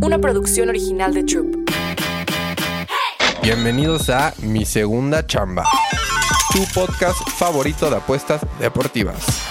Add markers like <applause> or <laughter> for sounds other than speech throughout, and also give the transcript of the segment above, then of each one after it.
una producción original de Troop. Bienvenidos a Mi Segunda Chamba, tu podcast favorito de apuestas deportivas.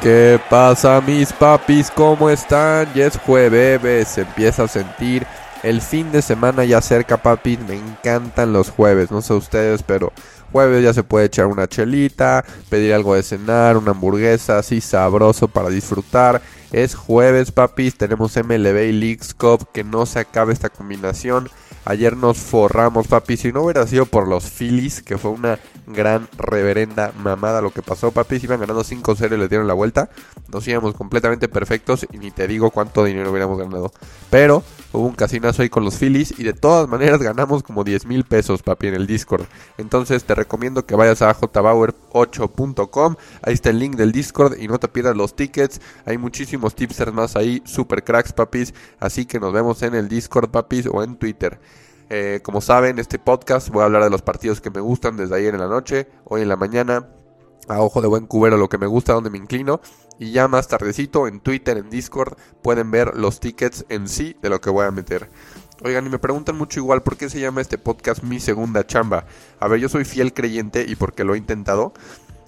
¿Qué pasa mis papis? ¿Cómo están? Ya es jueves, se empieza a sentir el fin de semana ya cerca, papis. Me encantan los jueves, no sé ustedes, pero jueves ya se puede echar una chelita, pedir algo de cenar, una hamburguesa así sabroso para disfrutar. Es jueves, papis, tenemos MLB y Leagues Cup, que no se acabe esta combinación. Ayer nos forramos, papi. Si no hubiera sido por los Phillies, que fue una gran reverenda mamada lo que pasó, papi. Iban ganando 5-0 y le dieron la vuelta. Nos íbamos completamente perfectos y ni te digo cuánto dinero hubiéramos ganado. Pero hubo un casinazo ahí con los Phillies y de todas maneras ganamos como 10 mil pesos, papi, en el Discord. Entonces te recomiendo que vayas a jbauer8.com. Ahí está el link del Discord y no te pierdas los tickets. Hay muchísimos tipsters más ahí, super cracks, papis. Así que nos vemos en el Discord, papis, o en Twitter. Eh, como saben, este podcast voy a hablar de los partidos que me gustan desde ayer en la noche, hoy en la mañana, a ojo de buen cubero lo que me gusta, donde me inclino. Y ya más tardecito en Twitter, en Discord, pueden ver los tickets en sí de lo que voy a meter. Oigan, y me preguntan mucho igual por qué se llama este podcast Mi Segunda Chamba. A ver, yo soy fiel creyente y porque lo he intentado,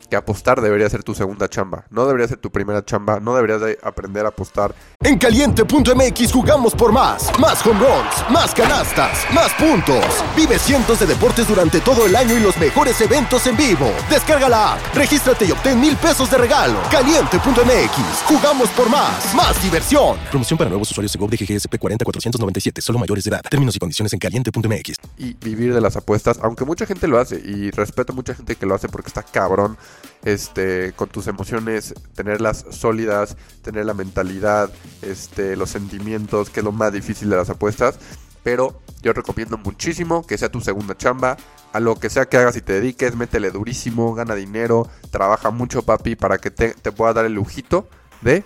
que apostar debería ser tu segunda chamba, no debería ser tu primera chamba, no deberías de aprender a apostar. En caliente.mx jugamos por más, más home runs, más canastas, más puntos. Vive cientos de deportes durante todo el año y los mejores eventos en vivo. Descarga la app, regístrate y obtén mil pesos de regalo. Caliente.mx, jugamos por más, más diversión. Promoción para nuevos usuarios de GOV de GGSP 40497, solo mayores de edad. Términos y condiciones en caliente.mx. Y vivir de las apuestas, aunque mucha gente lo hace y respeto a mucha gente que lo hace porque está cabrón este, con tus emociones, tenerlas sólidas, tener la mentalidad, este, los sentimientos, que es lo más difícil de las apuestas. Pero yo recomiendo muchísimo que sea tu segunda chamba. A lo que sea que hagas y te dediques, métele durísimo, gana dinero, trabaja mucho, papi, para que te, te pueda dar el lujito de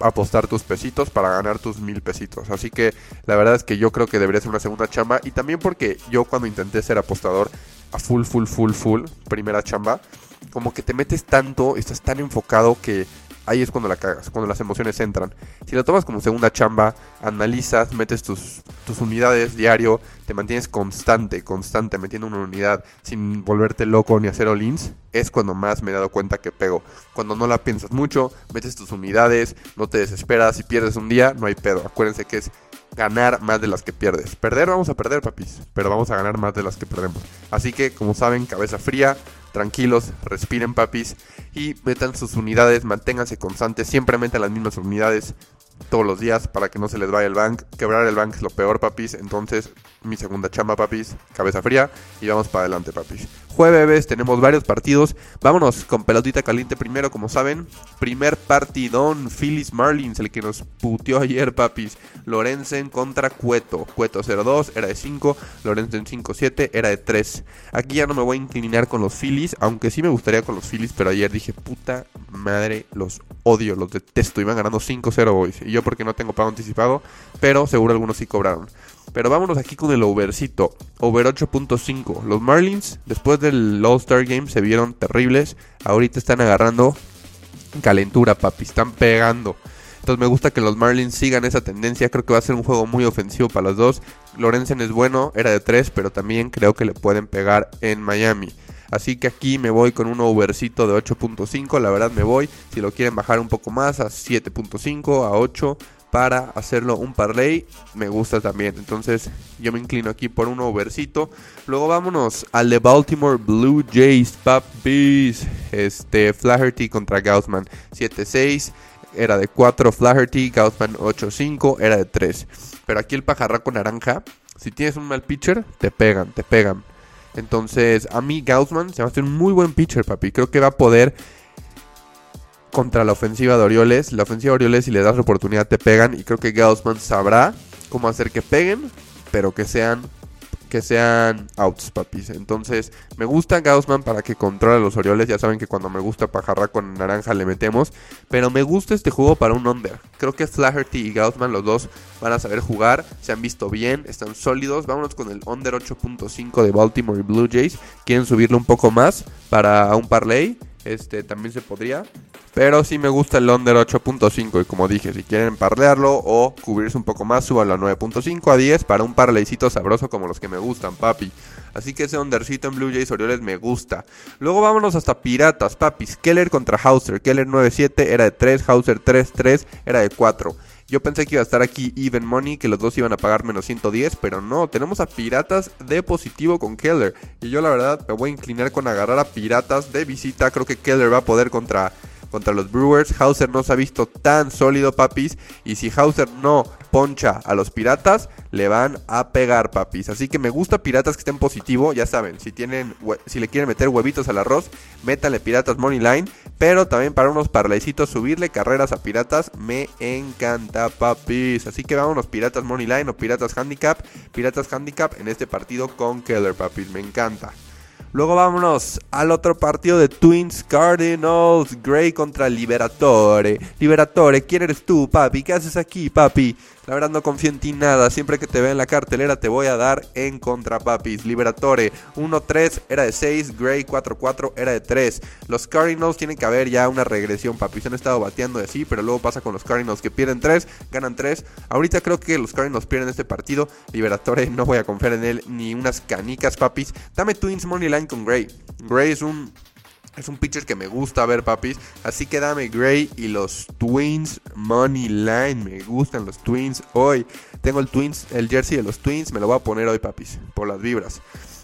apostar tus pesitos para ganar tus mil pesitos. Así que la verdad es que yo creo que debería ser una segunda chamba. Y también porque yo cuando intenté ser apostador a full, full, full, full, primera chamba, como que te metes tanto, estás tan enfocado que ahí es cuando la cagas, cuando las emociones entran. Si lo tomas como segunda chamba, analizas, metes tus, tus unidades diario, te mantienes constante, constante, metiendo una unidad sin volverte loco ni hacer all-ins, es cuando más me he dado cuenta que pego. Cuando no la piensas mucho, metes tus unidades, no te desesperas, si pierdes un día, no hay pedo. Acuérdense que es ganar más de las que pierdes. Perder vamos a perder, papis, pero vamos a ganar más de las que perdemos. Así que, como saben, cabeza fría, tranquilos, respiren papis y metan sus unidades, manténganse constantes, siempre metan las mismas unidades todos los días para que no se les vaya el bank. Quebrar el bank es lo peor, papis. Entonces, mi segunda chamba, papis, cabeza fría y vamos para adelante, papis. Jueves tenemos varios partidos. Vámonos con pelotita caliente primero, como saben. Primer partidón, Phyllis Marlins, el que nos puteó ayer, papis. Lorenzen contra Cueto. Cueto 0-2, era de 5. Lorenzen 5-7, era de 3. Aquí ya no me voy a inclinar con los Phillies, aunque sí me gustaría con los Phillies, pero ayer dije, puta madre, los odio, los detesto. Iban ganando 5-0 hoy. Y yo porque no tengo pago anticipado, pero seguro algunos sí cobraron. Pero vámonos aquí con el overcito. Over 8.5. Los Marlins, después del All-Star Game, se vieron terribles. Ahorita están agarrando calentura, papi. Están pegando. Entonces me gusta que los Marlins sigan esa tendencia. Creo que va a ser un juego muy ofensivo para los dos. Lorenzen es bueno, era de 3, pero también creo que le pueden pegar en Miami. Así que aquí me voy con un overcito de 8.5. La verdad me voy. Si lo quieren bajar un poco más a 7.5, a 8 para hacerlo un parlay, me gusta también. Entonces yo me inclino aquí por un overcito. Luego vámonos al de Baltimore Blue Jays, papis. Este, Flaherty contra Gaussman, 7-6. Era de 4 Flaherty, Gaussman 8-5, era de 3. Pero aquí el pajarraco naranja, si tienes un mal pitcher, te pegan, te pegan. Entonces, a mí Gaussman se va a hacer un muy buen pitcher, papi. Creo que va a poder contra la ofensiva de Orioles. La ofensiva de Orioles, si le das la oportunidad, te pegan. Y creo que Gaussman sabrá cómo hacer que peguen, pero que sean que sean outs, papis. Entonces, me gusta Gaussman para que controle a los Orioles. Ya saben que cuando me gusta pajarra con naranja le metemos. Pero me gusta este juego para un under. Creo que Flaherty y Gaussman, los dos, van a saber jugar. Se han visto bien, están sólidos. Vámonos con el under 8.5 de Baltimore y Blue Jays. Quieren subirlo un poco más para un parlay. Este también se podría. Pero sí me gusta el under 8.5. Y como dije, si quieren parlearlo o cubrirse un poco más, suban a 9.5 a 10 para un parlaycito sabroso como los que me gustan, papi. Así que ese undercito en Blue Jays Orioles me gusta. Luego vámonos hasta Piratas, papis. Keller contra Hauser. Keller 9.7 era de 3, Hauser 3.3 era de 4. Yo pensé que iba a estar aquí even money, que los dos iban a pagar menos 110, pero no, tenemos a Piratas de positivo con Keller. Y yo la verdad me voy a inclinar con agarrar a Piratas de visita. Creo que Keller va a poder contra contra los Brewers. Hauser no se ha visto tan sólido, papis. Y si Hauser no poncha a los Piratas, le van a pegar, papis. Así que me gusta Piratas que estén positivo. Ya saben, si tienen, si le quieren meter huevitos al arroz, métanle Piratas Money Line. Pero también para unos parlaycitos, subirle carreras a Piratas me encanta, papis. Así que vámonos Piratas Money Line o Piratas Handicap. Piratas Handicap en este partido con Keller, papis. Me encanta. Luego vámonos al otro partido de Twins Cardinals. Gray contra Liberatore. Liberatore, ¿quién eres tú, papi? ¿Qué haces aquí, papi? La verdad no confío en ti nada. Siempre que te vea en la cartelera te voy a dar en contra, papis. Liberatore 1-3 era de 6. Gray 4-4 era de 3. Los Cardinals tienen que haber ya una regresión, papis. Han estado bateando de así, pero luego pasa con los Cardinals que pierden 3, ganan 3. Ahorita creo que los Cardinals pierden este partido. Liberatore no voy a confiar en él ni unas canicas, papis. Dame Twins Money Line con Gray. Gray es un es un pitcher que me gusta ver, papis. Así que dame Gray y los Twins Money Line. Me gustan los Twins hoy. Tengo el Twins, el jersey de los Twins. Me lo voy a poner hoy, papis. Por las vibras.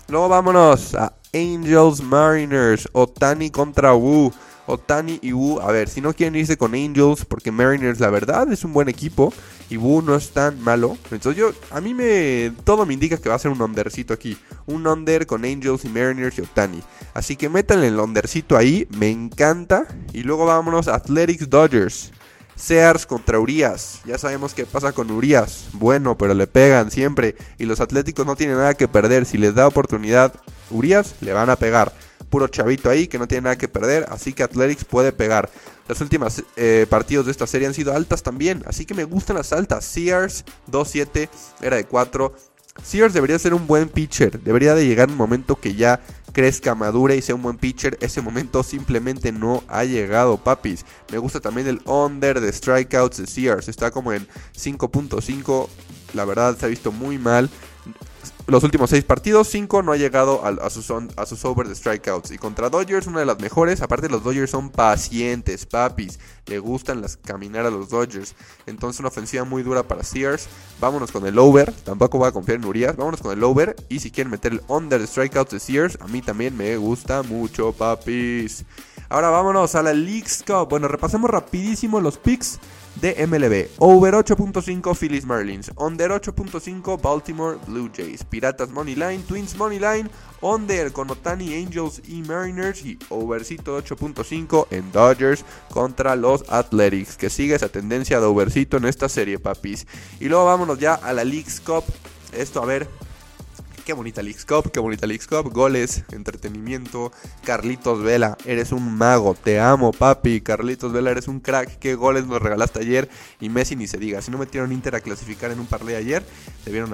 Luego vámonos a Angels Mariners. Otani contra Wu. Otani y Wu, a ver, si no quieren irse con Angels, porque Mariners la verdad es un buen equipo y Wu no es tan malo. Entonces yo, a mí me, todo me indica que va a ser un undercito aquí. Un under con Angels y Mariners y Otani. Así que métanle el undercito ahí, me encanta. Y luego vámonos a Athletics Dodgers. Sears contra Urias. Ya sabemos qué pasa con Urias. Bueno, pero le pegan siempre. Y los Atléticos no tienen nada que perder. Si les da oportunidad Urias, le van a pegar puro chavito ahí que no tiene nada que perder, así que Athletics puede pegar. Las últimas eh, partidos de esta serie han sido altas también, así que me gustan las altas. Sears 2-7 era de 4. Sears debería ser un buen pitcher, debería de llegar un momento que ya crezca, madure y sea un buen pitcher. Ese momento simplemente no ha llegado, papis. Me gusta también el under de strikeouts de Sears, está como en 5.5. La verdad se ha visto muy mal los últimos seis partidos, cinco no ha llegado a, sus, a sus over de strikeouts. Y contra Dodgers, una de las mejores. Aparte, los Dodgers son pacientes, papis. Le gustan las caminar a los Dodgers. Entonces, una ofensiva muy dura para Sears. Vámonos con el over. Tampoco voy a confiar en Urias. Vámonos con el over. Y si quieren meter el under de strikeouts de Sears, a mí también me gusta mucho, papis. Ahora vámonos a la League's Cup. Bueno, repasemos rapidísimo los picks de MLB. Over 8.5 Phillies Marlins. Under 8.5 Baltimore Blue Jays. Piratas Money Line, Twins Money Line. Under con Otani Angels y Mariners. Y overcito 8.5 en Dodgers contra los Athletics. Que sigue esa tendencia de overcito en esta serie, papis. Y luego vámonos ya a la League's Cup. Esto a ver Qué bonita Leagues Cup, qué bonita Leagues Cup. Goles, entretenimiento. Carlitos Vela, eres un mago. Te amo, papi. Carlitos Vela, eres un crack. Qué goles nos regalaste ayer. Y Messi ni se diga. Si no metieron Inter a clasificar en un parlay ayer, debieron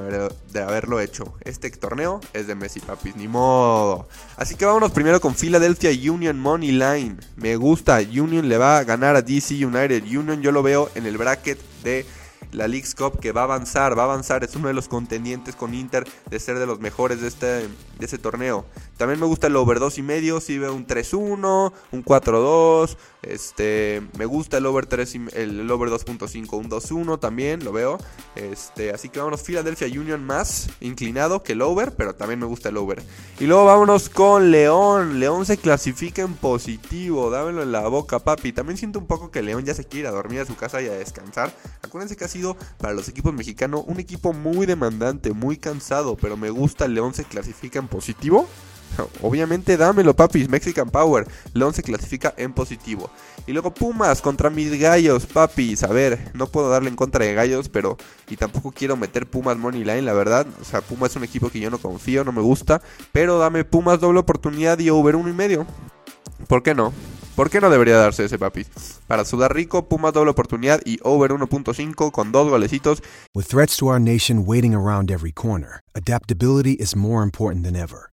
de haberlo hecho. Este torneo es de Messi, papis. Ni modo. Así que vámonos primero con Philadelphia Union Money Line. Me gusta. Union le va a ganar a DC United. Union yo lo veo en el bracket de la League's Cup que va a avanzar, va a avanzar, es uno de los contendientes con Inter de ser de los mejores de este, de torneo. También me gusta el over 2 y medio, si veo un 3-1, un 4-2, este, me gusta el over 3 el, over 2.5, un 2-1 también, lo veo. Este, así que vámonos Philadelphia Union más inclinado que el over, pero también me gusta el over. Y luego vámonos con León. León se clasifica en positivo, dámelo en la boca, papi. También siento un poco que León ya se quiere ir a dormir a su casa y a descansar. Acuérdense que ha sido para los equipos mexicanos un equipo muy demandante, muy cansado, pero me gusta León se clasifica en positivo. <laughs> Obviamente dámelo, papis. Mexican Power. León se clasifica en positivo. Y luego Pumas contra mis gallos, papis. A ver, no puedo darle en contra de gallos, pero. Y tampoco quiero meter Pumas Money Line, la verdad. O sea, Pumas es un equipo que yo no confío, no me gusta. Pero dame Pumas doble oportunidad y over uno y medio. ¿Por qué no? ¿Por qué no debería darse ese papis? Para sudar rico, Pumas doble oportunidad y over 1.5 con dos golecitos. With threats to our nation waiting around every corner, adaptability is more important than ever.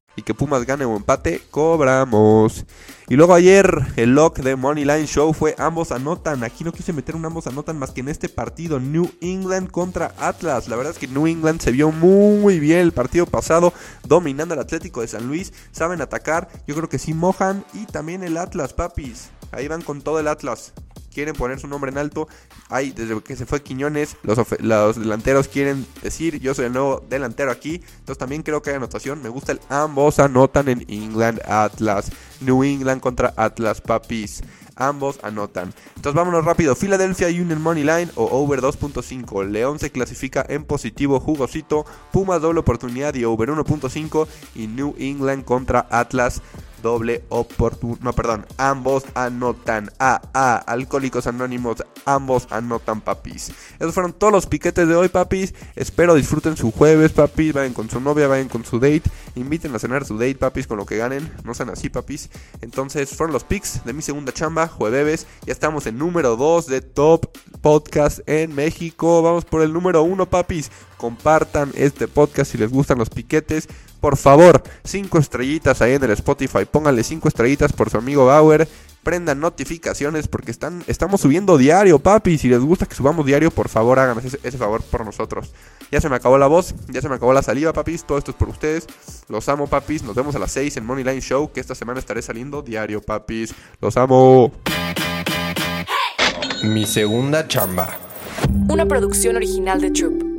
y que Pumas gane o empate, cobramos. Y luego ayer el lock de Money Line Show fue ambos anotan. Aquí no quise meter un ambos anotan más que en este partido New England contra Atlas. La verdad es que New England se vio muy bien el partido pasado, dominando al Atlético de San Luis. Saben atacar, yo creo que sí mojan. Y también el Atlas, papis. Ahí van con todo el Atlas quieren poner su nombre en alto. Hay, desde que se fue Quiñones, los, los, delanteros quieren decir, yo soy el nuevo delantero aquí. Entonces también creo que hay anotación. Me gusta el ambos anotan en England Atlas. New England contra Atlas Papis. Ambos anotan. Entonces vámonos rápido. Philadelphia Union Money Line o over 2.5. León se clasifica en positivo jugosito. Puma doble oportunidad y over 1.5. Y New England contra Atlas doble oportuno. No, perdón. Ambos anotan. A, A. Alcohólicos Anónimos. Ambos anotan, papis. Esos fueron todos los piquetes de hoy, papis. Espero disfruten su jueves, papis. Vayan con su novia, vayan con su date. Inviten a cenar su date, papis, con lo que ganen. No sean así, papis. Entonces, fueron los picks de mi segunda chamba, jueves. Ya estamos en número 2 de Top Podcast en México. Vamos por el número 1, papis. Compartan este podcast si les gustan los piquetes. Por favor, 5 estrellitas ahí en el Spotify. Pónganle 5 estrellitas por su amigo Bauer. Prendan notificaciones porque están, estamos subiendo diario, papi. Si les gusta que subamos diario, por favor, háganos ese, ese, favor por nosotros. Ya se me acabó la voz, ya se me acabó la saliva, papis. Todo esto es por ustedes. Los amo, papis. Nos vemos a las 6 en Money Line Show, que esta semana estaré saliendo diario, papis. Los amo. Mi segunda chamba. Una producción original de Troop.